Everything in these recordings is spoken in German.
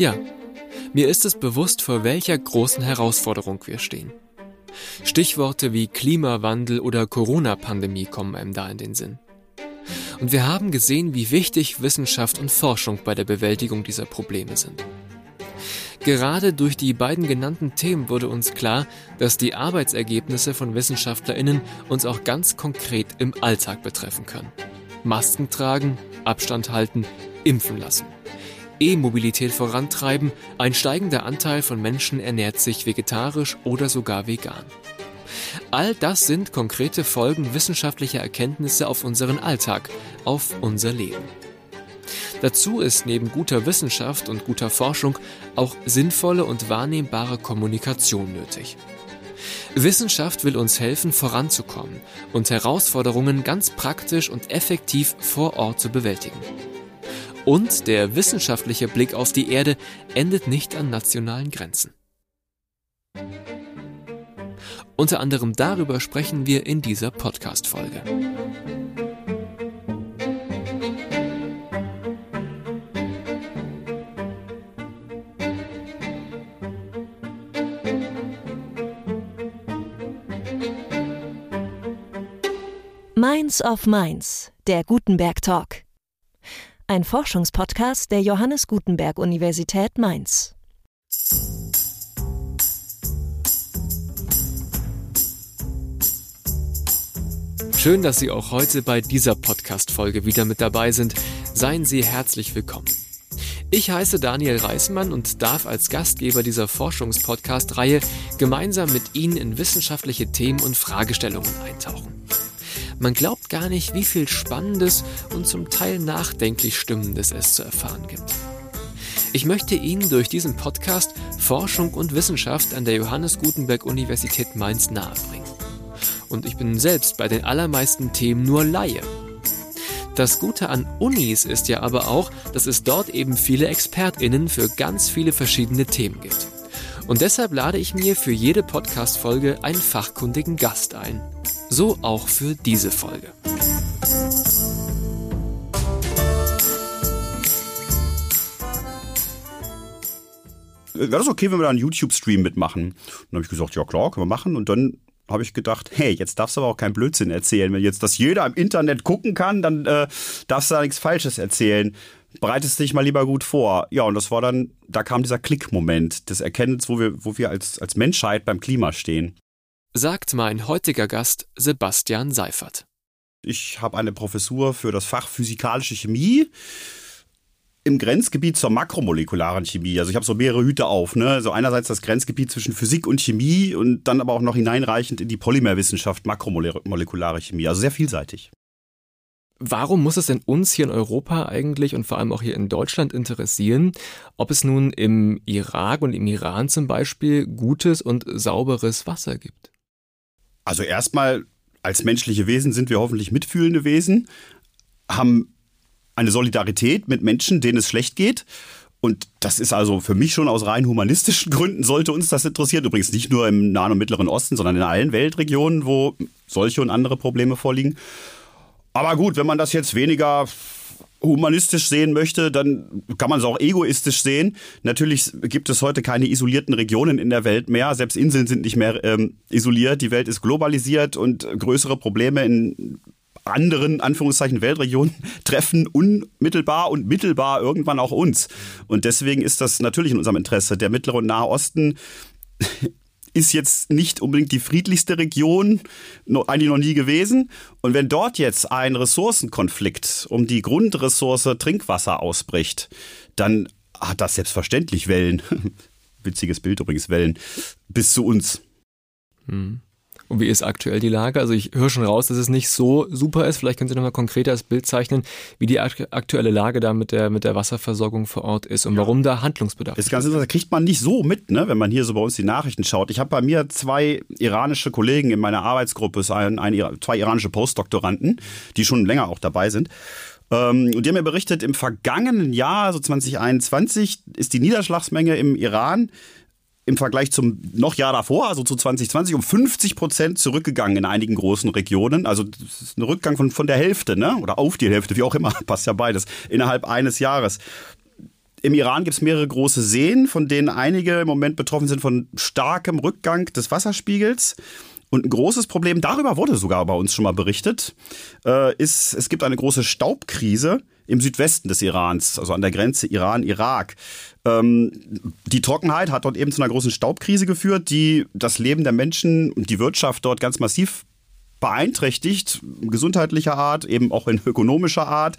Ja, mir ist es bewusst, vor welcher großen Herausforderung wir stehen. Stichworte wie Klimawandel oder Corona-Pandemie kommen einem da in den Sinn. Und wir haben gesehen, wie wichtig Wissenschaft und Forschung bei der Bewältigung dieser Probleme sind. Gerade durch die beiden genannten Themen wurde uns klar, dass die Arbeitsergebnisse von Wissenschaftlerinnen uns auch ganz konkret im Alltag betreffen können. Masken tragen, Abstand halten, impfen lassen. E-Mobilität vorantreiben, ein steigender Anteil von Menschen ernährt sich vegetarisch oder sogar vegan. All das sind konkrete Folgen wissenschaftlicher Erkenntnisse auf unseren Alltag, auf unser Leben. Dazu ist neben guter Wissenschaft und guter Forschung auch sinnvolle und wahrnehmbare Kommunikation nötig. Wissenschaft will uns helfen, voranzukommen und Herausforderungen ganz praktisch und effektiv vor Ort zu bewältigen. Und der wissenschaftliche Blick auf die Erde endet nicht an nationalen Grenzen. Unter anderem darüber sprechen wir in dieser Podcast-Folge. Minds of Minds, der Gutenberg Talk. Ein Forschungspodcast der Johannes Gutenberg Universität Mainz. Schön, dass Sie auch heute bei dieser Podcast-Folge wieder mit dabei sind. Seien Sie herzlich willkommen. Ich heiße Daniel Reismann und darf als Gastgeber dieser Forschungspodcast-Reihe gemeinsam mit Ihnen in wissenschaftliche Themen und Fragestellungen eintauchen. Man glaubt gar nicht, wie viel Spannendes und zum Teil nachdenklich Stimmendes es zu erfahren gibt. Ich möchte Ihnen durch diesen Podcast Forschung und Wissenschaft an der Johannes Gutenberg Universität Mainz nahebringen. Und ich bin selbst bei den allermeisten Themen nur Laie. Das Gute an Unis ist ja aber auch, dass es dort eben viele ExpertInnen für ganz viele verschiedene Themen gibt. Und deshalb lade ich mir für jede Podcast-Folge einen fachkundigen Gast ein. So auch für diese Folge. Wäre das okay, wenn wir da einen YouTube-Stream mitmachen? dann habe ich gesagt, ja klar, können wir machen. Und dann habe ich gedacht, hey, jetzt darfst du aber auch keinen Blödsinn erzählen. Wenn jetzt das jeder im Internet gucken kann, dann äh, darfst du da nichts Falsches erzählen. Bereitest dich mal lieber gut vor. Ja, und das war dann, da kam dieser Klick-Moment des Erkennens, wo wir, wo wir als, als Menschheit beim Klima stehen sagt mein heutiger Gast Sebastian Seifert. Ich habe eine Professur für das Fach Physikalische Chemie im Grenzgebiet zur makromolekularen Chemie. Also ich habe so mehrere Hüte auf. Ne? Also einerseits das Grenzgebiet zwischen Physik und Chemie und dann aber auch noch hineinreichend in die Polymerwissenschaft, makromolekulare Chemie. Also sehr vielseitig. Warum muss es denn uns hier in Europa eigentlich und vor allem auch hier in Deutschland interessieren, ob es nun im Irak und im Iran zum Beispiel gutes und sauberes Wasser gibt? Also erstmal, als menschliche Wesen sind wir hoffentlich mitfühlende Wesen, haben eine Solidarität mit Menschen, denen es schlecht geht. Und das ist also für mich schon aus rein humanistischen Gründen sollte uns das interessieren. Übrigens nicht nur im Nahen und Mittleren Osten, sondern in allen Weltregionen, wo solche und andere Probleme vorliegen. Aber gut, wenn man das jetzt weniger humanistisch sehen möchte, dann kann man es auch egoistisch sehen. Natürlich gibt es heute keine isolierten Regionen in der Welt mehr. Selbst Inseln sind nicht mehr ähm, isoliert. Die Welt ist globalisiert und größere Probleme in anderen Anführungszeichen Weltregionen treffen unmittelbar und mittelbar irgendwann auch uns. Und deswegen ist das natürlich in unserem Interesse. Der Mittlere und Nahe Osten ist jetzt nicht unbedingt die friedlichste Region, eigentlich noch nie gewesen. Und wenn dort jetzt ein Ressourcenkonflikt um die Grundressource Trinkwasser ausbricht, dann hat das selbstverständlich Wellen. Witziges Bild übrigens, Wellen, bis zu uns. Hm. Und wie ist aktuell die Lage? Also ich höre schon raus, dass es nicht so super ist. Vielleicht können Sie nochmal konkreter das Bild zeichnen, wie die aktuelle Lage da mit der, mit der Wasserversorgung vor Ort ist und ja. warum da Handlungsbedarf ist. Das Ganze das kriegt man nicht so mit, ne, wenn man hier so bei uns die Nachrichten schaut. Ich habe bei mir zwei iranische Kollegen in meiner Arbeitsgruppe, ein, ein, zwei iranische Postdoktoranden, die schon länger auch dabei sind. Ähm, und die haben mir berichtet, im vergangenen Jahr, so 2021, ist die Niederschlagsmenge im Iran im Vergleich zum noch Jahr davor, also zu 2020, um 50 Prozent zurückgegangen in einigen großen Regionen. Also das ist ein Rückgang von, von der Hälfte, ne? Oder auf die Hälfte, wie auch immer, passt ja beides, innerhalb eines Jahres. Im Iran gibt es mehrere große Seen, von denen einige im Moment betroffen sind von starkem Rückgang des Wasserspiegels. Und ein großes Problem, darüber wurde sogar bei uns schon mal berichtet, äh, ist, es gibt eine große Staubkrise im Südwesten des Irans, also an der Grenze Iran-Irak. Ähm, die Trockenheit hat dort eben zu einer großen Staubkrise geführt, die das Leben der Menschen und die Wirtschaft dort ganz massiv beeinträchtigt, gesundheitlicher Art, eben auch in ökonomischer Art.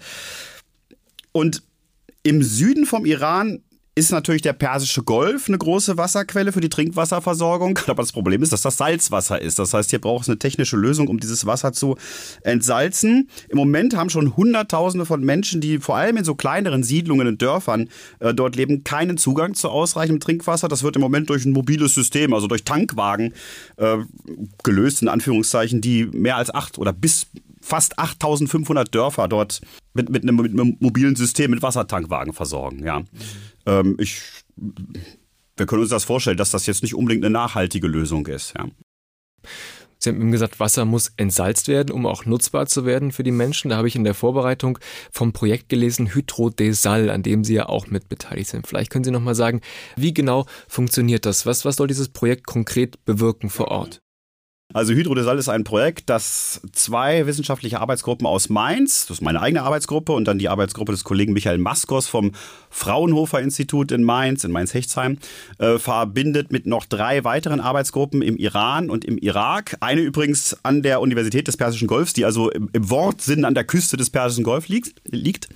Und im Süden vom Iran ist natürlich der Persische Golf eine große Wasserquelle für die Trinkwasserversorgung. Aber das Problem ist, dass das Salzwasser ist. Das heißt, hier braucht es eine technische Lösung, um dieses Wasser zu entsalzen. Im Moment haben schon Hunderttausende von Menschen, die vor allem in so kleineren Siedlungen und Dörfern äh, dort leben, keinen Zugang zu ausreichendem Trinkwasser. Das wird im Moment durch ein mobiles System, also durch Tankwagen äh, gelöst, in Anführungszeichen, die mehr als acht oder bis fast 8500 Dörfer dort mit, mit, einem, mit einem mobilen System mit Wassertankwagen versorgen. Ja. Ähm, ich, wir können uns das vorstellen, dass das jetzt nicht unbedingt eine nachhaltige Lösung ist. Ja. Sie haben eben gesagt, Wasser muss entsalzt werden, um auch nutzbar zu werden für die Menschen. Da habe ich in der Vorbereitung vom Projekt gelesen Hydrodesal, an dem Sie ja auch mit beteiligt sind. Vielleicht können Sie noch mal sagen, wie genau funktioniert das? Was, was soll dieses Projekt konkret bewirken vor Ort? Also Hydrodesal ist ein Projekt, das zwei wissenschaftliche Arbeitsgruppen aus Mainz, das ist meine eigene Arbeitsgruppe und dann die Arbeitsgruppe des Kollegen Michael Maskos vom Fraunhofer Institut in Mainz, in Mainz-Hechtsheim, äh, verbindet mit noch drei weiteren Arbeitsgruppen im Iran und im Irak. Eine übrigens an der Universität des Persischen Golfs, die also im, im Wortsinn an der Küste des Persischen Golfs liegt. liegt.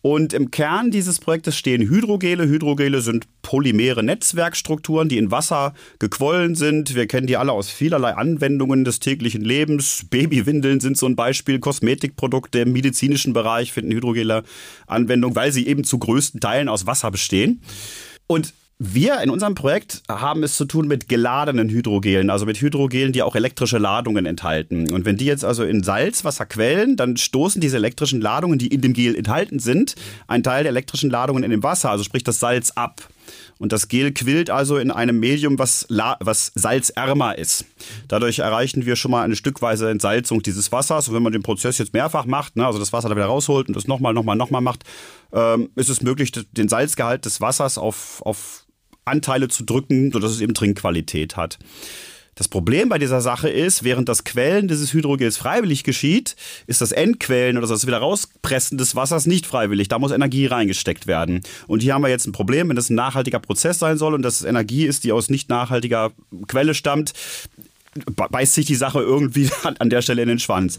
Und im Kern dieses Projektes stehen Hydrogele. Hydrogele sind polymere Netzwerkstrukturen, die in Wasser gequollen sind. Wir kennen die alle aus vielerlei Anwendungen des täglichen Lebens. Babywindeln sind so ein Beispiel. Kosmetikprodukte im medizinischen Bereich finden Hydrogele Anwendung, weil sie eben zu größten Teilen aus Wasser bestehen. Und wir in unserem Projekt haben es zu tun mit geladenen Hydrogelen, also mit Hydrogelen, die auch elektrische Ladungen enthalten. Und wenn die jetzt also in Salzwasser quellen, dann stoßen diese elektrischen Ladungen, die in dem Gel enthalten sind, einen Teil der elektrischen Ladungen in dem Wasser, also sprich das Salz ab. Und das Gel quillt also in einem Medium, was, was salzärmer ist. Dadurch erreichen wir schon mal eine stückweise Entsalzung dieses Wassers. Und wenn man den Prozess jetzt mehrfach macht, ne, also das Wasser da wieder rausholt und das nochmal, nochmal, nochmal macht, ähm, ist es möglich, den Salzgehalt des Wassers auf, auf Anteile zu drücken, sodass es eben Trinkqualität hat. Das Problem bei dieser Sache ist, während das Quellen dieses Hydrogels freiwillig geschieht, ist das Entquellen oder das wieder rauspressen des Wassers nicht freiwillig. Da muss Energie reingesteckt werden. Und hier haben wir jetzt ein Problem, wenn das ein nachhaltiger Prozess sein soll und das Energie ist, die aus nicht nachhaltiger Quelle stammt, beißt sich die Sache irgendwie an der Stelle in den Schwanz.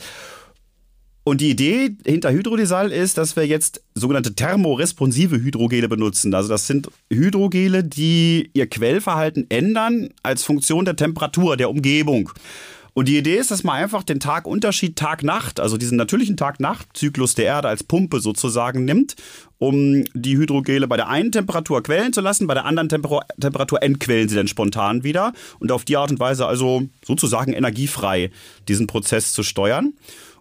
Und die Idee hinter Hydrodesal ist, dass wir jetzt sogenannte thermoresponsive Hydrogele benutzen. Also das sind Hydrogele, die ihr Quellverhalten ändern als Funktion der Temperatur der Umgebung. Und die Idee ist, dass man einfach den Tagunterschied Tag-Nacht, also diesen natürlichen Tag-Nacht-Zyklus der Erde als Pumpe sozusagen nimmt, um die Hydrogele bei der einen Temperatur quellen zu lassen, bei der anderen Temper Temperatur entquellen sie dann spontan wieder und auf die Art und Weise also sozusagen energiefrei diesen Prozess zu steuern.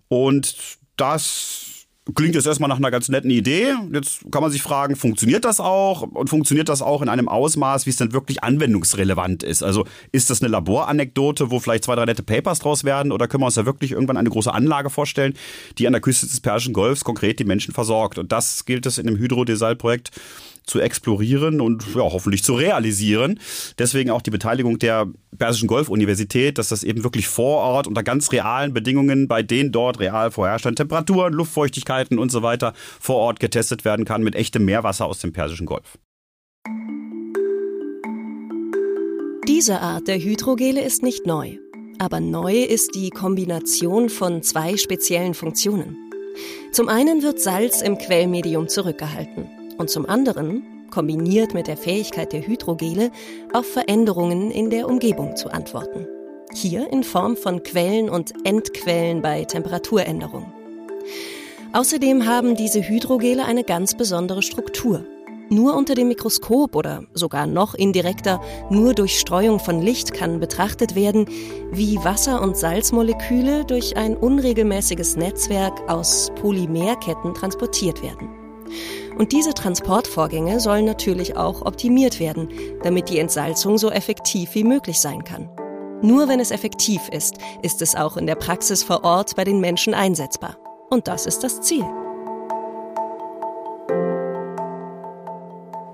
Und das klingt jetzt erstmal nach einer ganz netten Idee. Jetzt kann man sich fragen, funktioniert das auch? Und funktioniert das auch in einem Ausmaß, wie es dann wirklich anwendungsrelevant ist? Also ist das eine Laboranekdote, wo vielleicht zwei, drei nette Papers draus werden? Oder können wir uns da wirklich irgendwann eine große Anlage vorstellen, die an der Küste des Persischen Golfs konkret die Menschen versorgt? Und das gilt es in dem Hydrodesal-Projekt zu explorieren und ja, hoffentlich zu realisieren. Deswegen auch die Beteiligung der Persischen Golf-Universität, dass das eben wirklich vor Ort unter ganz realen Bedingungen bei den dort real vorherrschenden Temperaturen, Luftfeuchtigkeiten und so weiter vor Ort getestet werden kann mit echtem Meerwasser aus dem Persischen Golf. Diese Art der Hydrogele ist nicht neu. Aber neu ist die Kombination von zwei speziellen Funktionen. Zum einen wird Salz im Quellmedium zurückgehalten und zum anderen, kombiniert mit der Fähigkeit der Hydrogele, auf Veränderungen in der Umgebung zu antworten. Hier in Form von Quellen und Endquellen bei Temperaturänderung. Außerdem haben diese Hydrogele eine ganz besondere Struktur. Nur unter dem Mikroskop oder sogar noch indirekter, nur durch Streuung von Licht kann betrachtet werden, wie Wasser- und Salzmoleküle durch ein unregelmäßiges Netzwerk aus Polymerketten transportiert werden. Und diese Transportvorgänge sollen natürlich auch optimiert werden, damit die Entsalzung so effektiv wie möglich sein kann. Nur wenn es effektiv ist, ist es auch in der Praxis vor Ort bei den Menschen einsetzbar. Und das ist das Ziel.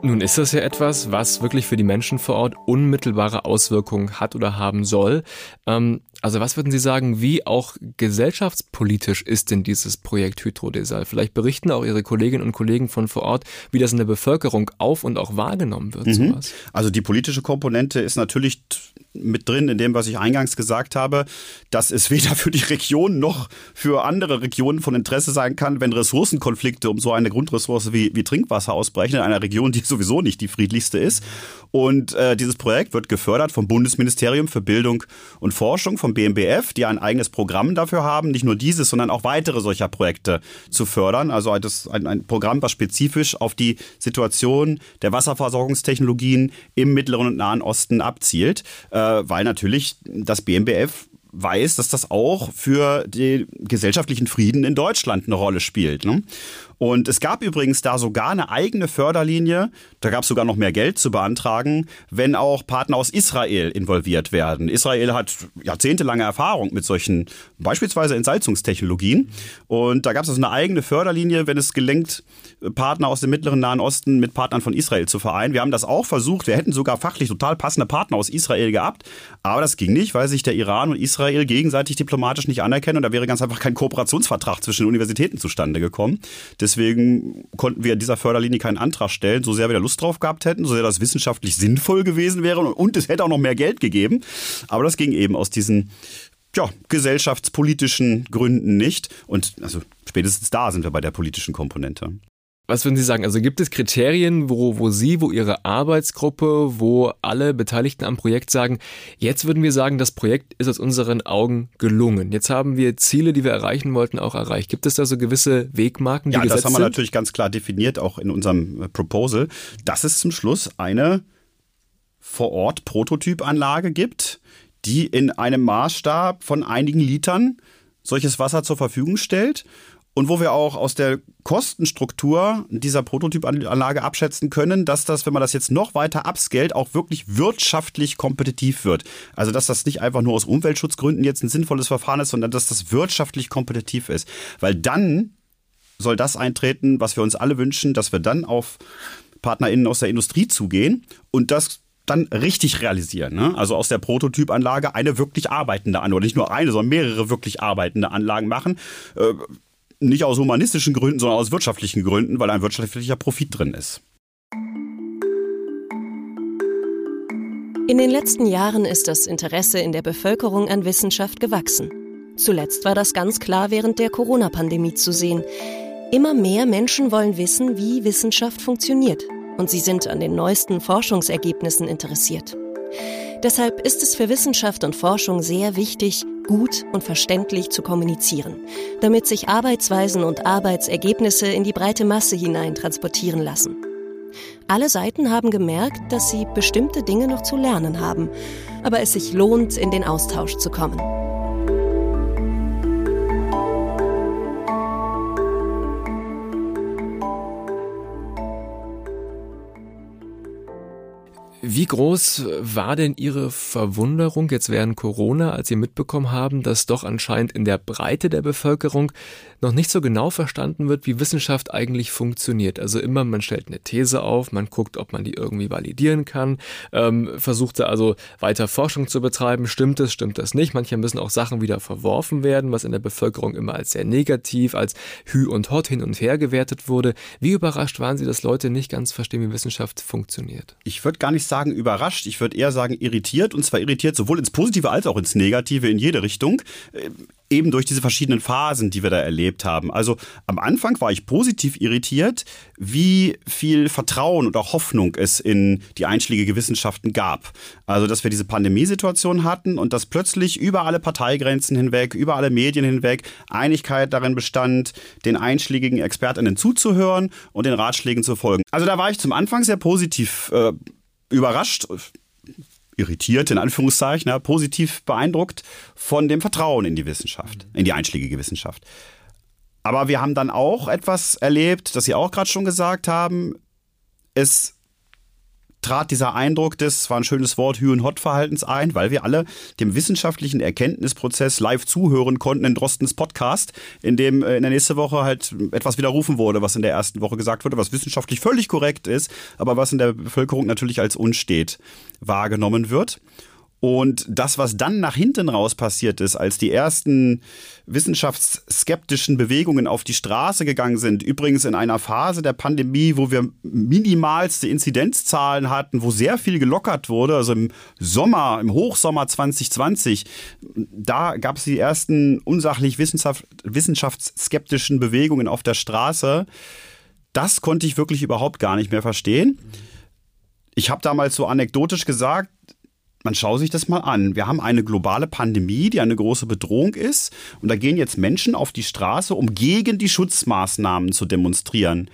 Nun ist das ja etwas, was wirklich für die Menschen vor Ort unmittelbare Auswirkungen hat oder haben soll. Ähm, also was würden Sie sagen, wie auch gesellschaftspolitisch ist denn dieses Projekt Hydrodesal? Vielleicht berichten auch Ihre Kolleginnen und Kollegen von vor Ort, wie das in der Bevölkerung auf und auch wahrgenommen wird. Mhm. Sowas. Also die politische Komponente ist natürlich mit drin in dem, was ich eingangs gesagt habe, dass es weder für die Region noch für andere Regionen von Interesse sein kann, wenn Ressourcenkonflikte um so eine Grundressource wie, wie Trinkwasser ausbrechen in einer Region, die sowieso nicht die friedlichste ist. Und äh, dieses Projekt wird gefördert vom Bundesministerium für Bildung und Forschung, vom BMBF, die ein eigenes Programm dafür haben, nicht nur dieses, sondern auch weitere solcher Projekte zu fördern. Also das, ein, ein Programm, was spezifisch auf die Situation der Wasserversorgungstechnologien im Mittleren und Nahen Osten abzielt. Äh, weil natürlich das BMBF weiß, dass das auch für den gesellschaftlichen Frieden in Deutschland eine Rolle spielt. Ne? Und es gab übrigens da sogar eine eigene Förderlinie, da gab es sogar noch mehr Geld zu beantragen, wenn auch Partner aus Israel involviert werden. Israel hat jahrzehntelange Erfahrung mit solchen beispielsweise Entsalzungstechnologien. Und da gab es also eine eigene Förderlinie, wenn es gelingt, Partner aus dem Mittleren Nahen Osten mit Partnern von Israel zu vereinen. Wir haben das auch versucht. Wir hätten sogar fachlich total passende Partner aus Israel gehabt. Aber das ging nicht, weil sich der Iran und Israel gegenseitig diplomatisch nicht anerkennen. Und da wäre ganz einfach kein Kooperationsvertrag zwischen den Universitäten zustande gekommen. Deswegen konnten wir in dieser Förderlinie keinen Antrag stellen, so sehr wir da Lust drauf gehabt hätten, so sehr das wissenschaftlich sinnvoll gewesen wäre und es hätte auch noch mehr Geld gegeben. Aber das ging eben aus diesen ja, gesellschaftspolitischen Gründen nicht. Und also spätestens da sind wir bei der politischen Komponente. Was würden Sie sagen? Also gibt es Kriterien, wo, wo Sie, wo Ihre Arbeitsgruppe, wo alle Beteiligten am Projekt sagen, jetzt würden wir sagen, das Projekt ist aus unseren Augen gelungen. Jetzt haben wir Ziele, die wir erreichen wollten, auch erreicht. Gibt es da so gewisse Wegmarken, die Ja, das haben wir natürlich ganz klar definiert, auch in unserem äh, Proposal, dass es zum Schluss eine vor Ort Prototypanlage gibt, die in einem Maßstab von einigen Litern solches Wasser zur Verfügung stellt und wo wir auch aus der Kostenstruktur dieser Prototypanlage abschätzen können, dass das, wenn man das jetzt noch weiter upscalt, auch wirklich wirtschaftlich kompetitiv wird. Also dass das nicht einfach nur aus Umweltschutzgründen jetzt ein sinnvolles Verfahren ist, sondern dass das wirtschaftlich kompetitiv ist. Weil dann soll das eintreten, was wir uns alle wünschen, dass wir dann auf PartnerInnen aus der Industrie zugehen und das dann richtig realisieren. Ne? Also aus der Prototypanlage eine wirklich arbeitende Anlage, nicht nur eine, sondern mehrere wirklich arbeitende Anlagen machen. Nicht aus humanistischen Gründen, sondern aus wirtschaftlichen Gründen, weil ein wirtschaftlicher Profit drin ist. In den letzten Jahren ist das Interesse in der Bevölkerung an Wissenschaft gewachsen. Zuletzt war das ganz klar während der Corona-Pandemie zu sehen. Immer mehr Menschen wollen wissen, wie Wissenschaft funktioniert, und sie sind an den neuesten Forschungsergebnissen interessiert. Deshalb ist es für Wissenschaft und Forschung sehr wichtig, gut und verständlich zu kommunizieren, damit sich Arbeitsweisen und Arbeitsergebnisse in die breite Masse hinein transportieren lassen. Alle Seiten haben gemerkt, dass sie bestimmte Dinge noch zu lernen haben, aber es sich lohnt, in den Austausch zu kommen. Wie groß war denn Ihre Verwunderung jetzt während Corona, als Sie mitbekommen haben, dass doch anscheinend in der Breite der Bevölkerung noch nicht so genau verstanden wird, wie Wissenschaft eigentlich funktioniert? Also immer, man stellt eine These auf, man guckt, ob man die irgendwie validieren kann, ähm, versucht also weiter Forschung zu betreiben. Stimmt es, stimmt das nicht? Manchmal müssen auch Sachen wieder verworfen werden, was in der Bevölkerung immer als sehr negativ, als Hü und Hot hin und her gewertet wurde. Wie überrascht waren Sie, dass Leute nicht ganz verstehen, wie Wissenschaft funktioniert? Ich würde gar nicht sagen überrascht, ich würde eher sagen irritiert und zwar irritiert sowohl ins Positive als auch ins Negative in jede Richtung. Eben durch diese verschiedenen Phasen, die wir da erlebt haben. Also am Anfang war ich positiv irritiert, wie viel Vertrauen und auch Hoffnung es in die einschlägige Wissenschaften gab. Also dass wir diese Pandemiesituation hatten und dass plötzlich über alle Parteigrenzen hinweg, über alle Medien hinweg Einigkeit darin bestand, den einschlägigen Expertinnen zuzuhören und den Ratschlägen zu folgen. Also da war ich zum Anfang sehr positiv äh, überrascht, irritiert in Anführungszeichen, ja, positiv beeindruckt von dem Vertrauen in die Wissenschaft, in die einschlägige Wissenschaft. Aber wir haben dann auch etwas erlebt, das Sie auch gerade schon gesagt haben. Es trat dieser Eindruck des, war ein schönes Wort, Hü- und Hot-Verhaltens ein, weil wir alle dem wissenschaftlichen Erkenntnisprozess live zuhören konnten in Drostens Podcast, in dem äh, in der nächsten Woche halt etwas widerrufen wurde, was in der ersten Woche gesagt wurde, was wissenschaftlich völlig korrekt ist, aber was in der Bevölkerung natürlich als unstet wahrgenommen wird. Und das, was dann nach hinten raus passiert ist, als die ersten wissenschaftsskeptischen Bewegungen auf die Straße gegangen sind, übrigens in einer Phase der Pandemie, wo wir minimalste Inzidenzzahlen hatten, wo sehr viel gelockert wurde, also im Sommer, im Hochsommer 2020, da gab es die ersten unsachlich wissenschaftsskeptischen Bewegungen auf der Straße. Das konnte ich wirklich überhaupt gar nicht mehr verstehen. Ich habe damals so anekdotisch gesagt, man schaue sich das mal an. Wir haben eine globale Pandemie, die eine große Bedrohung ist. Und da gehen jetzt Menschen auf die Straße, um gegen die Schutzmaßnahmen zu demonstrieren.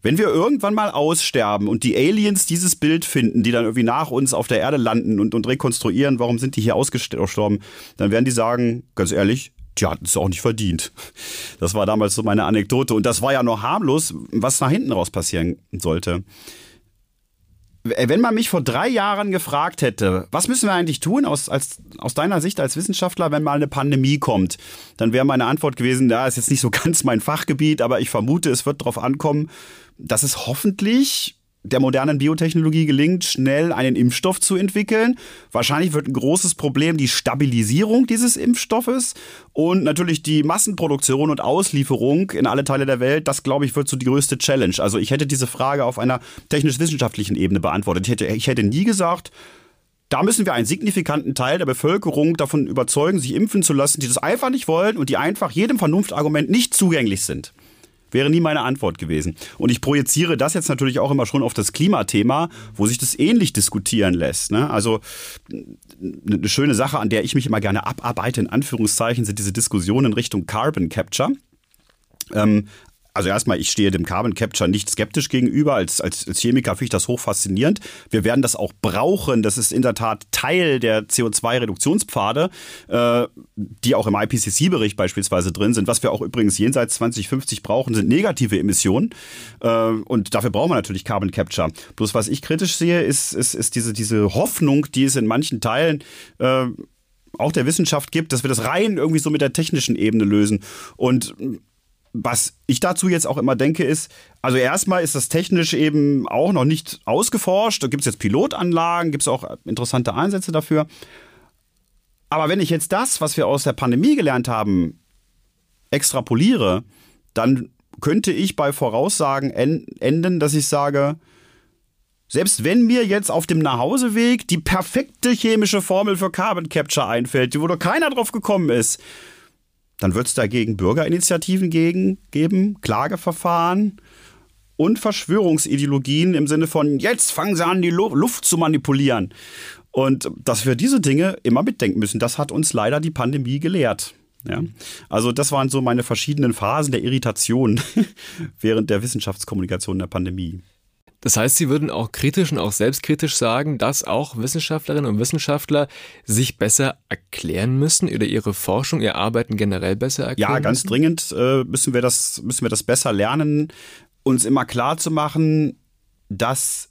Wenn wir irgendwann mal aussterben und die Aliens dieses Bild finden, die dann irgendwie nach uns auf der Erde landen und, und rekonstruieren, warum sind die hier ausgestorben, dann werden die sagen, ganz ehrlich, die hatten es auch nicht verdient. Das war damals so meine Anekdote. Und das war ja noch harmlos, was nach hinten raus passieren sollte. Äh, wenn man mich vor drei Jahren gefragt hätte, was müssen wir eigentlich tun aus, als, aus deiner Sicht als Wissenschaftler, wenn mal eine Pandemie kommt, dann wäre meine Antwort gewesen, da ist jetzt nicht so ganz mein Fachgebiet, aber ich vermute, es wird darauf ankommen, dass es hoffentlich der modernen Biotechnologie gelingt, schnell einen Impfstoff zu entwickeln. Wahrscheinlich wird ein großes Problem die Stabilisierung dieses Impfstoffes und natürlich die Massenproduktion und Auslieferung in alle Teile der Welt. Das, glaube ich, wird so die größte Challenge. Also ich hätte diese Frage auf einer technisch-wissenschaftlichen Ebene beantwortet. Ich hätte, ich hätte nie gesagt, da müssen wir einen signifikanten Teil der Bevölkerung davon überzeugen, sich impfen zu lassen, die das einfach nicht wollen und die einfach jedem Vernunftargument nicht zugänglich sind. Wäre nie meine Antwort gewesen. Und ich projiziere das jetzt natürlich auch immer schon auf das Klimathema, wo sich das ähnlich diskutieren lässt. Ne? Also eine schöne Sache, an der ich mich immer gerne abarbeite, in Anführungszeichen, sind diese Diskussionen in Richtung Carbon Capture. Ähm, also erstmal, ich stehe dem Carbon Capture nicht skeptisch gegenüber. Als, als, als Chemiker finde ich das hoch faszinierend. Wir werden das auch brauchen. Das ist in der Tat Teil der CO2-Reduktionspfade, äh, die auch im IPCC-Bericht beispielsweise drin sind. Was wir auch übrigens jenseits 2050 brauchen, sind negative Emissionen. Äh, und dafür brauchen wir natürlich Carbon Capture. Bloß was ich kritisch sehe, ist, ist, ist diese, diese Hoffnung, die es in manchen Teilen äh, auch der Wissenschaft gibt, dass wir das rein irgendwie so mit der technischen Ebene lösen. Und was ich dazu jetzt auch immer denke, ist, also erstmal ist das technisch eben auch noch nicht ausgeforscht. Da gibt es jetzt Pilotanlagen, gibt es auch interessante Einsätze dafür. Aber wenn ich jetzt das, was wir aus der Pandemie gelernt haben, extrapoliere, dann könnte ich bei Voraussagen enden, dass ich sage, selbst wenn mir jetzt auf dem Nachhauseweg die perfekte chemische Formel für Carbon Capture einfällt, wo doch keiner drauf gekommen ist, dann wird es dagegen Bürgerinitiativen gegen, geben, Klageverfahren und Verschwörungsideologien im Sinne von, jetzt fangen sie an, die Luft zu manipulieren. Und dass wir diese Dinge immer mitdenken müssen, das hat uns leider die Pandemie gelehrt. Ja? Also das waren so meine verschiedenen Phasen der Irritation während der Wissenschaftskommunikation der Pandemie. Das heißt, Sie würden auch kritisch und auch selbstkritisch sagen, dass auch Wissenschaftlerinnen und Wissenschaftler sich besser erklären müssen oder ihre Forschung, ihr Arbeiten generell besser erklären Ja, ganz müssen? dringend äh, müssen, wir das, müssen wir das besser lernen, uns immer klar zu machen, dass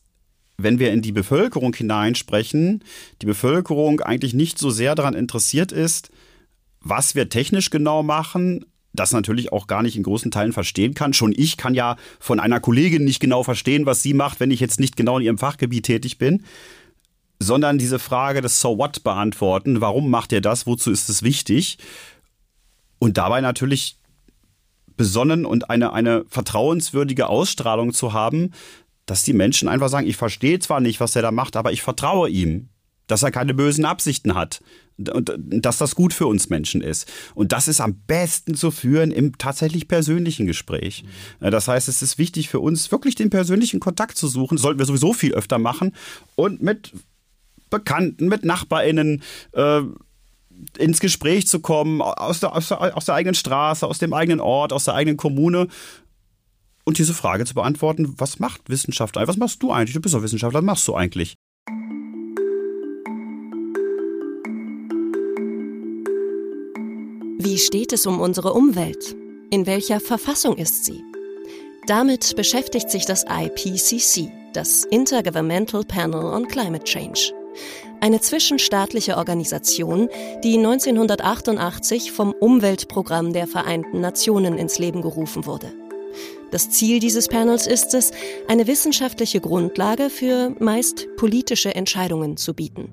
wenn wir in die Bevölkerung hineinsprechen, die Bevölkerung eigentlich nicht so sehr daran interessiert ist, was wir technisch genau machen, das natürlich auch gar nicht in großen Teilen verstehen kann. Schon ich kann ja von einer Kollegin nicht genau verstehen, was sie macht, wenn ich jetzt nicht genau in ihrem Fachgebiet tätig bin, sondern diese Frage des So what beantworten. Warum macht ihr das? Wozu ist es wichtig? Und dabei natürlich besonnen und eine, eine vertrauenswürdige Ausstrahlung zu haben, dass die Menschen einfach sagen, ich verstehe zwar nicht, was er da macht, aber ich vertraue ihm dass er keine bösen Absichten hat und dass das gut für uns Menschen ist. Und das ist am besten zu führen im tatsächlich persönlichen Gespräch. Mhm. Das heißt, es ist wichtig für uns, wirklich den persönlichen Kontakt zu suchen. Sollten wir sowieso viel öfter machen und mit Bekannten, mit NachbarInnen äh, ins Gespräch zu kommen, aus der, aus, der, aus der eigenen Straße, aus dem eigenen Ort, aus der eigenen Kommune und diese Frage zu beantworten, was macht Wissenschaft eigentlich? Was machst du eigentlich? Du bist doch Wissenschaftler, was machst du eigentlich? Wie steht es um unsere Umwelt? In welcher Verfassung ist sie? Damit beschäftigt sich das IPCC, das Intergovernmental Panel on Climate Change. Eine zwischenstaatliche Organisation, die 1988 vom Umweltprogramm der Vereinten Nationen ins Leben gerufen wurde. Das Ziel dieses Panels ist es, eine wissenschaftliche Grundlage für meist politische Entscheidungen zu bieten.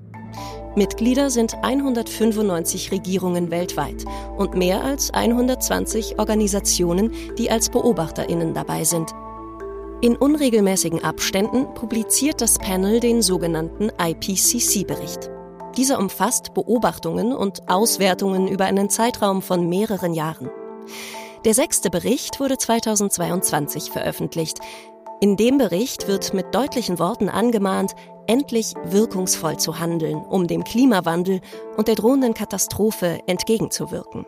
Mitglieder sind 195 Regierungen weltweit und mehr als 120 Organisationen, die als Beobachterinnen dabei sind. In unregelmäßigen Abständen publiziert das Panel den sogenannten IPCC-Bericht. Dieser umfasst Beobachtungen und Auswertungen über einen Zeitraum von mehreren Jahren. Der sechste Bericht wurde 2022 veröffentlicht. In dem Bericht wird mit deutlichen Worten angemahnt, endlich wirkungsvoll zu handeln, um dem Klimawandel und der drohenden Katastrophe entgegenzuwirken.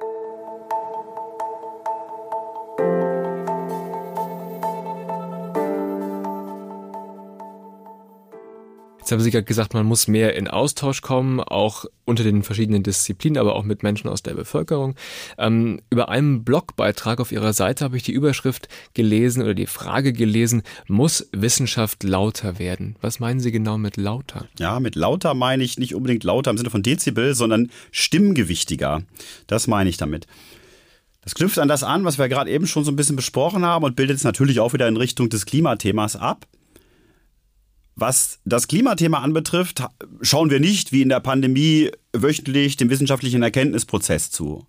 Haben Sie gerade gesagt, man muss mehr in Austausch kommen, auch unter den verschiedenen Disziplinen, aber auch mit Menschen aus der Bevölkerung. Ähm, über einem Blogbeitrag auf Ihrer Seite habe ich die Überschrift gelesen oder die Frage gelesen, muss Wissenschaft lauter werden? Was meinen Sie genau mit lauter? Ja, mit lauter meine ich nicht unbedingt lauter im Sinne von Dezibel, sondern stimmgewichtiger. Das meine ich damit. Das knüpft an das an, was wir gerade eben schon so ein bisschen besprochen haben und bildet es natürlich auch wieder in Richtung des Klimathemas ab. Was das Klimathema anbetrifft, schauen wir nicht wie in der Pandemie wöchentlich dem wissenschaftlichen Erkenntnisprozess zu.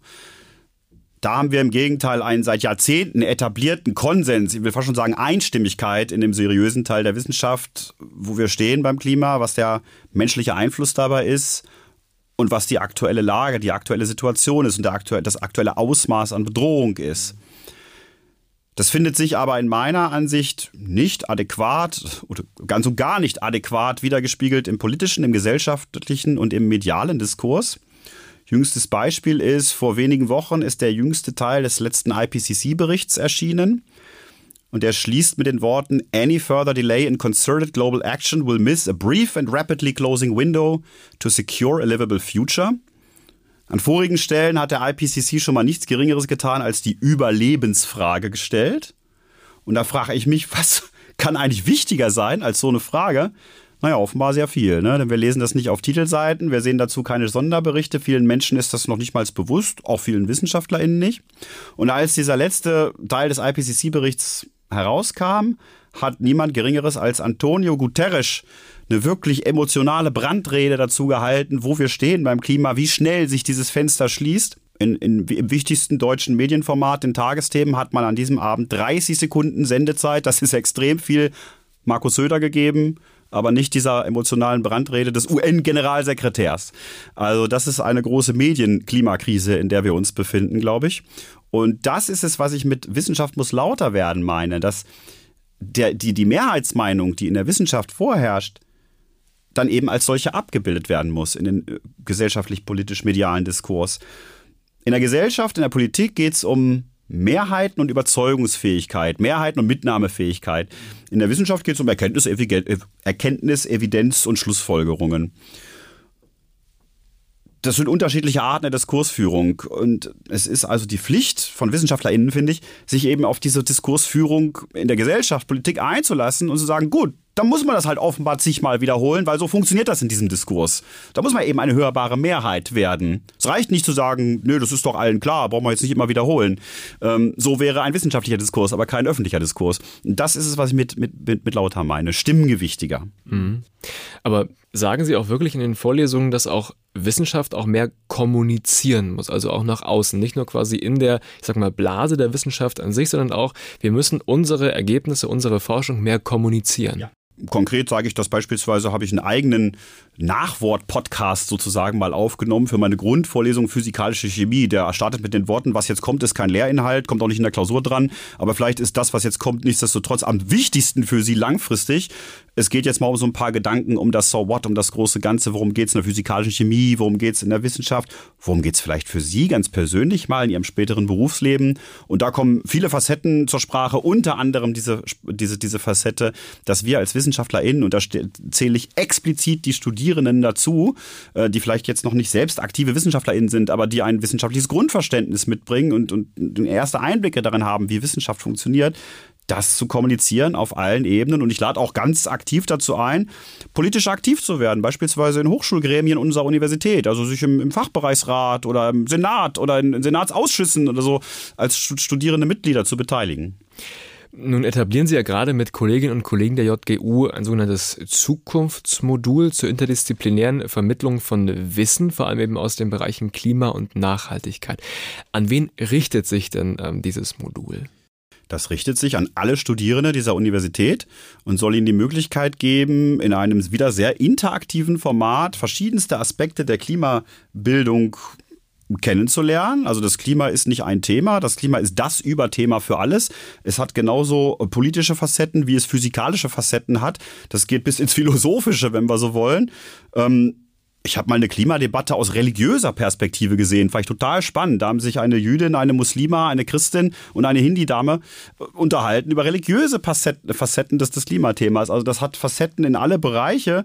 Da haben wir im Gegenteil einen seit Jahrzehnten etablierten Konsens, ich will fast schon sagen Einstimmigkeit in dem seriösen Teil der Wissenschaft, wo wir stehen beim Klima, was der menschliche Einfluss dabei ist und was die aktuelle Lage, die aktuelle Situation ist und das aktuelle Ausmaß an Bedrohung ist. Das findet sich aber in meiner Ansicht nicht adäquat oder ganz und gar nicht adäquat wiedergespiegelt im politischen, im gesellschaftlichen und im medialen Diskurs. Jüngstes Beispiel ist, vor wenigen Wochen ist der jüngste Teil des letzten IPCC-Berichts erschienen. Und er schließt mit den Worten, Any further delay in concerted global action will miss a brief and rapidly closing window to secure a livable future. An vorigen Stellen hat der IPCC schon mal nichts Geringeres getan, als die Überlebensfrage gestellt. Und da frage ich mich, was kann eigentlich wichtiger sein als so eine Frage? Naja, offenbar sehr viel, ne? denn wir lesen das nicht auf Titelseiten, wir sehen dazu keine Sonderberichte, vielen Menschen ist das noch nicht mal bewusst, auch vielen WissenschaftlerInnen nicht. Und als dieser letzte Teil des IPCC-Berichts herauskam, hat niemand Geringeres als Antonio Guterres eine wirklich emotionale Brandrede dazu gehalten, wo wir stehen beim Klima, wie schnell sich dieses Fenster schließt. In, in, Im wichtigsten deutschen Medienformat, den Tagesthemen, hat man an diesem Abend 30 Sekunden Sendezeit. Das ist extrem viel. Markus Söder gegeben, aber nicht dieser emotionalen Brandrede des UN-Generalsekretärs. Also das ist eine große Medienklimakrise, in der wir uns befinden, glaube ich. Und das ist es, was ich mit Wissenschaft muss lauter werden meine, dass der, die, die Mehrheitsmeinung, die in der Wissenschaft vorherrscht, dann eben als solche abgebildet werden muss in den äh, gesellschaftlich-politisch-medialen Diskurs. In der Gesellschaft, in der Politik geht es um Mehrheiten und Überzeugungsfähigkeit, Mehrheiten und Mitnahmefähigkeit. In der Wissenschaft geht es um Erkenntnis, Erkenntnis, Evidenz und Schlussfolgerungen. Das sind unterschiedliche Arten der Diskursführung. Und es ist also die Pflicht von WissenschaftlerInnen, finde ich, sich eben auf diese Diskursführung in der Gesellschaft, Politik einzulassen und zu sagen, gut, dann muss man das halt offenbar zigmal wiederholen, weil so funktioniert das in diesem Diskurs. Da muss man eben eine hörbare Mehrheit werden. Es reicht nicht zu sagen, nö, das ist doch allen klar, brauchen wir jetzt nicht immer wiederholen. Ähm, so wäre ein wissenschaftlicher Diskurs, aber kein öffentlicher Diskurs. Das ist es, was ich mit, mit, mit, mit Lauter meine. Stimmgewichtiger. Mhm. Aber sagen Sie auch wirklich in den Vorlesungen, dass auch Wissenschaft auch mehr kommunizieren muss, also auch nach außen, nicht nur quasi in der, ich sag mal, Blase der Wissenschaft an sich, sondern auch, wir müssen unsere Ergebnisse, unsere Forschung mehr kommunizieren. Ja. Konkret sage ich das beispielsweise, habe ich einen eigenen Nachwort-Podcast sozusagen mal aufgenommen für meine Grundvorlesung Physikalische Chemie. Der startet mit den Worten, was jetzt kommt, ist kein Lehrinhalt, kommt auch nicht in der Klausur dran, aber vielleicht ist das, was jetzt kommt, nichtsdestotrotz am wichtigsten für Sie langfristig. Es geht jetzt mal um so ein paar Gedanken um das So What, um das große Ganze. Worum geht es in der physikalischen Chemie? Worum geht es in der Wissenschaft? Worum geht es vielleicht für Sie ganz persönlich mal in Ihrem späteren Berufsleben? Und da kommen viele Facetten zur Sprache, unter anderem diese, diese, diese Facette, dass wir als WissenschaftlerInnen, und da zähle ich explizit die Studierenden dazu, äh, die vielleicht jetzt noch nicht selbst aktive WissenschaftlerInnen sind, aber die ein wissenschaftliches Grundverständnis mitbringen und, und erste Einblicke darin haben, wie Wissenschaft funktioniert, das zu kommunizieren auf allen Ebenen. Und ich lade auch ganz aktiv dazu ein, politisch aktiv zu werden, beispielsweise in Hochschulgremien unserer Universität, also sich im, im Fachbereichsrat oder im Senat oder in, in Senatsausschüssen oder so als studierende Mitglieder zu beteiligen. Nun etablieren Sie ja gerade mit Kolleginnen und Kollegen der JGU ein sogenanntes Zukunftsmodul zur interdisziplinären Vermittlung von Wissen, vor allem eben aus den Bereichen Klima und Nachhaltigkeit. An wen richtet sich denn ähm, dieses Modul? Das richtet sich an alle Studierende dieser Universität und soll ihnen die Möglichkeit geben, in einem wieder sehr interaktiven Format verschiedenste Aspekte der Klimabildung kennenzulernen. Also das Klima ist nicht ein Thema, das Klima ist das Überthema für alles. Es hat genauso politische Facetten, wie es physikalische Facetten hat. Das geht bis ins Philosophische, wenn wir so wollen. Ähm, ich habe mal eine Klimadebatte aus religiöser Perspektive gesehen, fand ich total spannend. Da haben sich eine Jüdin, eine Muslima, eine Christin und eine Hindi-Dame äh, unterhalten über religiöse Facetten des, des Klimathemas. Also das hat Facetten in alle Bereiche,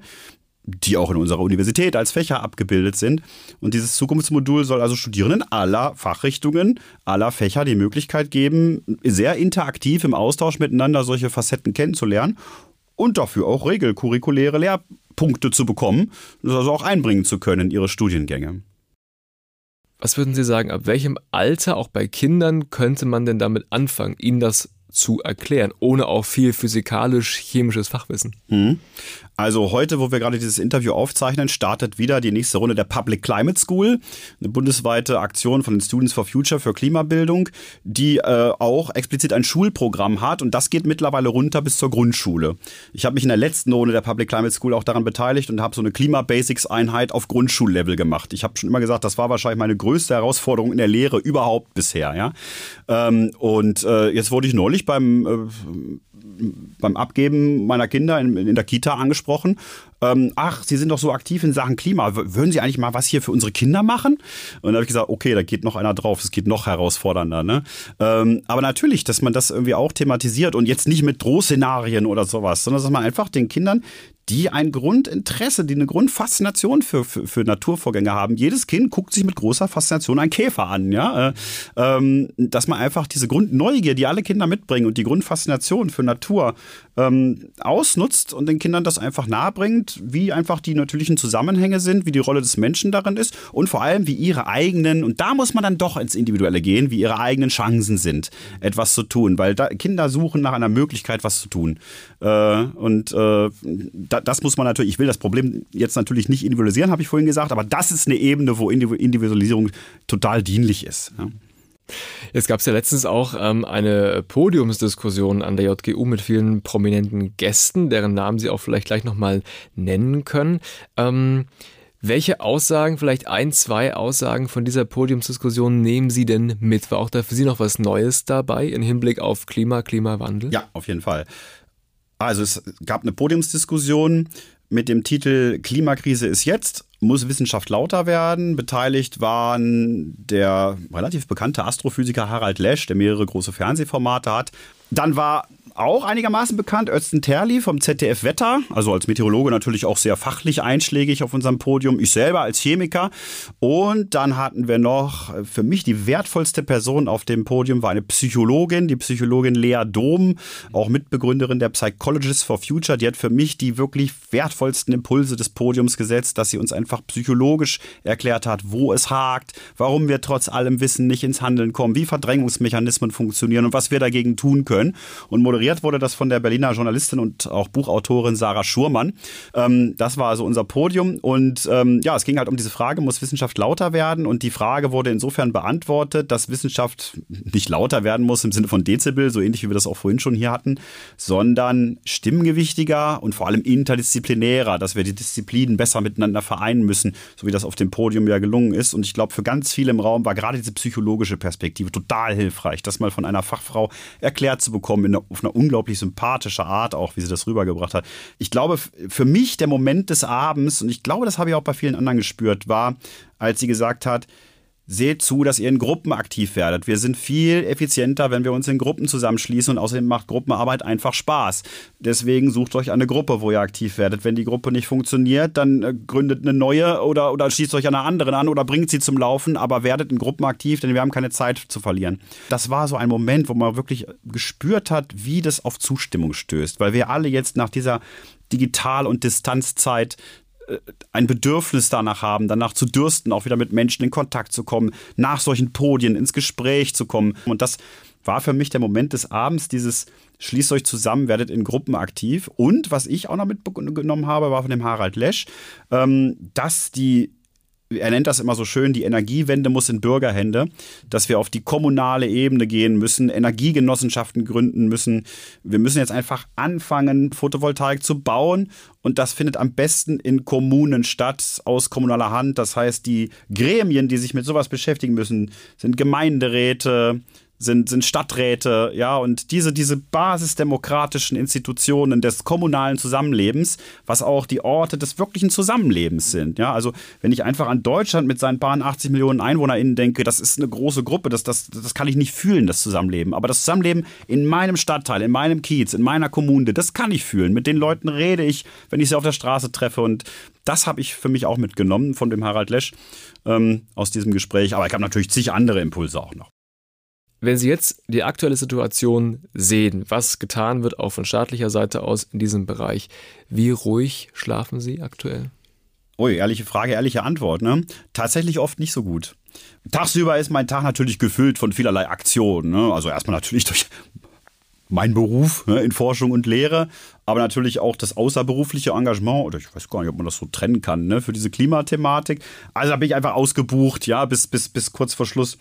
die auch in unserer Universität als Fächer abgebildet sind. Und dieses Zukunftsmodul soll also Studierenden aller Fachrichtungen, aller Fächer die Möglichkeit geben, sehr interaktiv im Austausch miteinander solche Facetten kennenzulernen und dafür auch regelkurrikuläre Lehrpunkte zu bekommen, das also auch einbringen zu können in ihre Studiengänge. Was würden Sie sagen, ab welchem Alter, auch bei Kindern, könnte man denn damit anfangen, ihnen das zu erklären, ohne auch viel physikalisch-chemisches Fachwissen? Mhm. Also heute, wo wir gerade dieses Interview aufzeichnen, startet wieder die nächste Runde der Public Climate School, eine bundesweite Aktion von den Students for Future für Klimabildung, die äh, auch explizit ein Schulprogramm hat und das geht mittlerweile runter bis zur Grundschule. Ich habe mich in der letzten Runde der Public Climate School auch daran beteiligt und habe so eine Klima-Basics-Einheit auf Grundschullevel gemacht. Ich habe schon immer gesagt, das war wahrscheinlich meine größte Herausforderung in der Lehre überhaupt bisher. Ja? Ähm, und äh, jetzt wurde ich neulich beim äh, beim Abgeben meiner Kinder in, in der Kita angesprochen. Ähm, ach, Sie sind doch so aktiv in Sachen Klima. Würden Sie eigentlich mal was hier für unsere Kinder machen? Und da habe ich gesagt, okay, da geht noch einer drauf. Es geht noch herausfordernder. Ne? Ähm, aber natürlich, dass man das irgendwie auch thematisiert und jetzt nicht mit Drohszenarien oder sowas, sondern dass man einfach den Kindern die ein Grundinteresse, die eine Grundfaszination für, für, für, Naturvorgänge haben. Jedes Kind guckt sich mit großer Faszination einen Käfer an, ja. Äh, ähm, dass man einfach diese Grundneugier, die alle Kinder mitbringen und die Grundfaszination für Natur ähm, ausnutzt und den Kindern das einfach nahebringt, wie einfach die natürlichen Zusammenhänge sind, wie die Rolle des Menschen darin ist und vor allem, wie ihre eigenen, und da muss man dann doch ins Individuelle gehen, wie ihre eigenen Chancen sind, etwas zu tun, weil da, Kinder suchen nach einer Möglichkeit, was zu tun. Äh, und äh, da, das muss man natürlich, ich will das Problem jetzt natürlich nicht individualisieren, habe ich vorhin gesagt, aber das ist eine Ebene, wo Individualisierung total dienlich ist. Ja. Jetzt gab es ja letztens auch ähm, eine Podiumsdiskussion an der JGU mit vielen prominenten Gästen, deren Namen Sie auch vielleicht gleich nochmal nennen können. Ähm, welche Aussagen, vielleicht ein, zwei Aussagen von dieser Podiumsdiskussion nehmen Sie denn mit? War auch da für Sie noch was Neues dabei im Hinblick auf Klima, Klimawandel? Ja, auf jeden Fall. Also es gab eine Podiumsdiskussion mit dem Titel Klimakrise ist jetzt, muss Wissenschaft lauter werden. Beteiligt waren der relativ bekannte Astrophysiker Harald Lesch, der mehrere große Fernsehformate hat. Dann war auch einigermaßen bekannt, Özden Terli vom ZDF Wetter, also als Meteorologe natürlich auch sehr fachlich einschlägig auf unserem Podium, ich selber als Chemiker. Und dann hatten wir noch, für mich die wertvollste Person auf dem Podium war eine Psychologin, die Psychologin Lea Dom, auch Mitbegründerin der Psychologists for Future. Die hat für mich die wirklich wertvollsten Impulse des Podiums gesetzt, dass sie uns einfach psychologisch erklärt hat, wo es hakt, warum wir trotz allem Wissen nicht ins Handeln kommen, wie Verdrängungsmechanismen funktionieren und was wir dagegen tun können. Und moderiert moderiert wurde das von der Berliner Journalistin und auch Buchautorin Sarah Schurmann. Ähm, das war also unser Podium. Und ähm, ja, es ging halt um diese Frage, muss Wissenschaft lauter werden? Und die Frage wurde insofern beantwortet, dass Wissenschaft nicht lauter werden muss im Sinne von Dezibel, so ähnlich wie wir das auch vorhin schon hier hatten, sondern stimmgewichtiger und vor allem interdisziplinärer, dass wir die Disziplinen besser miteinander vereinen müssen, so wie das auf dem Podium ja gelungen ist. Und ich glaube, für ganz viele im Raum war gerade diese psychologische Perspektive total hilfreich, das mal von einer Fachfrau erklärt zu bekommen, in, auf einer unglaublich sympathische Art auch, wie sie das rübergebracht hat. Ich glaube, für mich der Moment des Abends, und ich glaube, das habe ich auch bei vielen anderen gespürt, war, als sie gesagt hat, seht zu, dass ihr in Gruppen aktiv werdet. Wir sind viel effizienter, wenn wir uns in Gruppen zusammenschließen und außerdem macht Gruppenarbeit einfach Spaß. Deswegen sucht euch eine Gruppe, wo ihr aktiv werdet. Wenn die Gruppe nicht funktioniert, dann äh, gründet eine neue oder, oder schließt euch einer anderen an oder bringt sie zum Laufen, aber werdet in Gruppen aktiv, denn wir haben keine Zeit zu verlieren. Das war so ein Moment, wo man wirklich gespürt hat, wie das auf Zustimmung stößt, weil wir alle jetzt nach dieser Digital- und Distanzzeit ein Bedürfnis danach haben, danach zu dürsten, auch wieder mit Menschen in Kontakt zu kommen, nach solchen Podien ins Gespräch zu kommen. Und das war für mich der Moment des Abends, dieses schließt euch zusammen, werdet in Gruppen aktiv. Und was ich auch noch mitgenommen habe, war von dem Harald Lesch, ähm, dass die er nennt das immer so schön, die Energiewende muss in Bürgerhände, dass wir auf die kommunale Ebene gehen müssen, Energiegenossenschaften gründen müssen. Wir müssen jetzt einfach anfangen, Photovoltaik zu bauen und das findet am besten in Kommunen statt, aus kommunaler Hand. Das heißt, die Gremien, die sich mit sowas beschäftigen müssen, sind Gemeinderäte, sind, sind Stadträte, ja, und diese, diese basisdemokratischen Institutionen des kommunalen Zusammenlebens, was auch die Orte des wirklichen Zusammenlebens sind, ja. Also, wenn ich einfach an Deutschland mit seinen paar 80 Millionen EinwohnerInnen denke, das ist eine große Gruppe, das, das, das kann ich nicht fühlen, das Zusammenleben. Aber das Zusammenleben in meinem Stadtteil, in meinem Kiez, in meiner Kommune, das kann ich fühlen. Mit den Leuten rede ich, wenn ich sie auf der Straße treffe und das habe ich für mich auch mitgenommen von dem Harald Lesch ähm, aus diesem Gespräch. Aber ich habe natürlich zig andere Impulse auch noch. Wenn Sie jetzt die aktuelle Situation sehen, was getan wird, auch von staatlicher Seite aus in diesem Bereich, wie ruhig schlafen Sie aktuell? Ui, ehrliche Frage, ehrliche Antwort. Ne? Tatsächlich oft nicht so gut. Tagsüber ist mein Tag natürlich gefüllt von vielerlei Aktionen. Ne? Also erstmal natürlich durch meinen Beruf ne, in Forschung und Lehre, aber natürlich auch das außerberufliche Engagement, oder ich weiß gar nicht, ob man das so trennen kann, ne, für diese Klimathematik. Also da bin ich einfach ausgebucht, ja, bis, bis, bis kurz vor Schluss.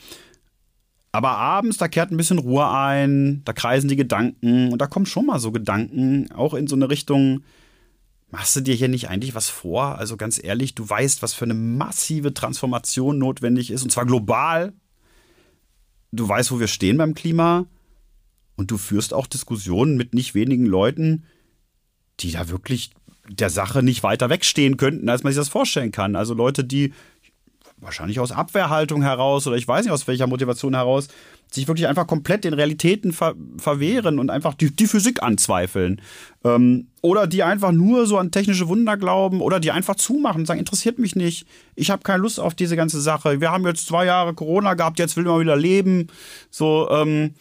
Aber abends, da kehrt ein bisschen Ruhe ein, da kreisen die Gedanken und da kommen schon mal so Gedanken, auch in so eine Richtung, machst du dir hier nicht eigentlich was vor? Also ganz ehrlich, du weißt, was für eine massive Transformation notwendig ist, und zwar global. Du weißt, wo wir stehen beim Klima und du führst auch Diskussionen mit nicht wenigen Leuten, die da wirklich der Sache nicht weiter wegstehen könnten, als man sich das vorstellen kann. Also Leute, die wahrscheinlich aus Abwehrhaltung heraus oder ich weiß nicht aus welcher Motivation heraus, sich wirklich einfach komplett den Realitäten ver verwehren und einfach die, die Physik anzweifeln. Ähm, oder die einfach nur so an technische Wunder glauben oder die einfach zumachen und sagen, interessiert mich nicht, ich habe keine Lust auf diese ganze Sache. Wir haben jetzt zwei Jahre Corona gehabt, jetzt will man wieder leben. So, ähm,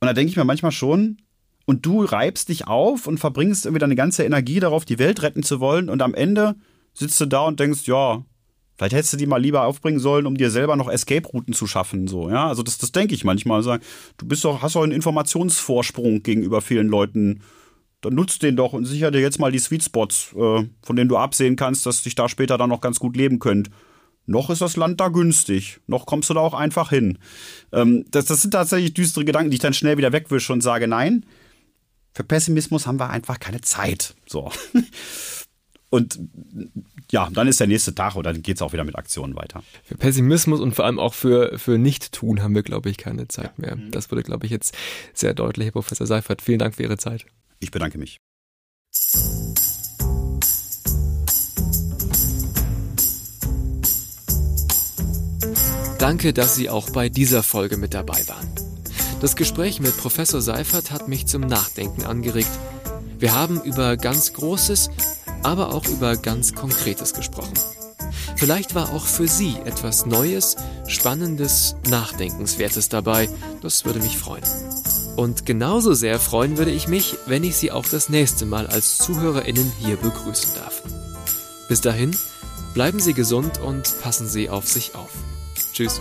und da denke ich mir manchmal schon, und du reibst dich auf und verbringst irgendwie deine ganze Energie darauf, die Welt retten zu wollen und am Ende sitzt du da und denkst, ja, Vielleicht hättest du die mal lieber aufbringen sollen, um dir selber noch Escape-Routen zu schaffen. So, ja? Also das, das denke ich manchmal. Du bist doch, hast doch einen Informationsvorsprung gegenüber vielen Leuten. Dann nutzt den doch und sicher dir jetzt mal die Sweet Spots, äh, von denen du absehen kannst, dass dich da später dann noch ganz gut leben könnt. Noch ist das Land da günstig. Noch kommst du da auch einfach hin. Ähm, das, das sind tatsächlich düstere Gedanken, die ich dann schnell wieder wegwische und sage, nein, für Pessimismus haben wir einfach keine Zeit. So. Und ja, dann ist der nächste Tag oder dann geht es auch wieder mit Aktionen weiter. Für Pessimismus und vor allem auch für, für Nicht-Tun haben wir, glaube ich, keine Zeit mehr. Mhm. Das wurde, glaube ich, jetzt sehr deutlich, Herr Professor Seifert. Vielen Dank für Ihre Zeit. Ich bedanke mich. Danke, dass Sie auch bei dieser Folge mit dabei waren. Das Gespräch mit Professor Seifert hat mich zum Nachdenken angeregt. Wir haben über ganz Großes, aber auch über ganz Konkretes gesprochen. Vielleicht war auch für Sie etwas Neues, Spannendes, Nachdenkenswertes dabei. Das würde mich freuen. Und genauso sehr freuen würde ich mich, wenn ich Sie auch das nächste Mal als ZuhörerInnen hier begrüßen darf. Bis dahin, bleiben Sie gesund und passen Sie auf sich auf. Tschüss.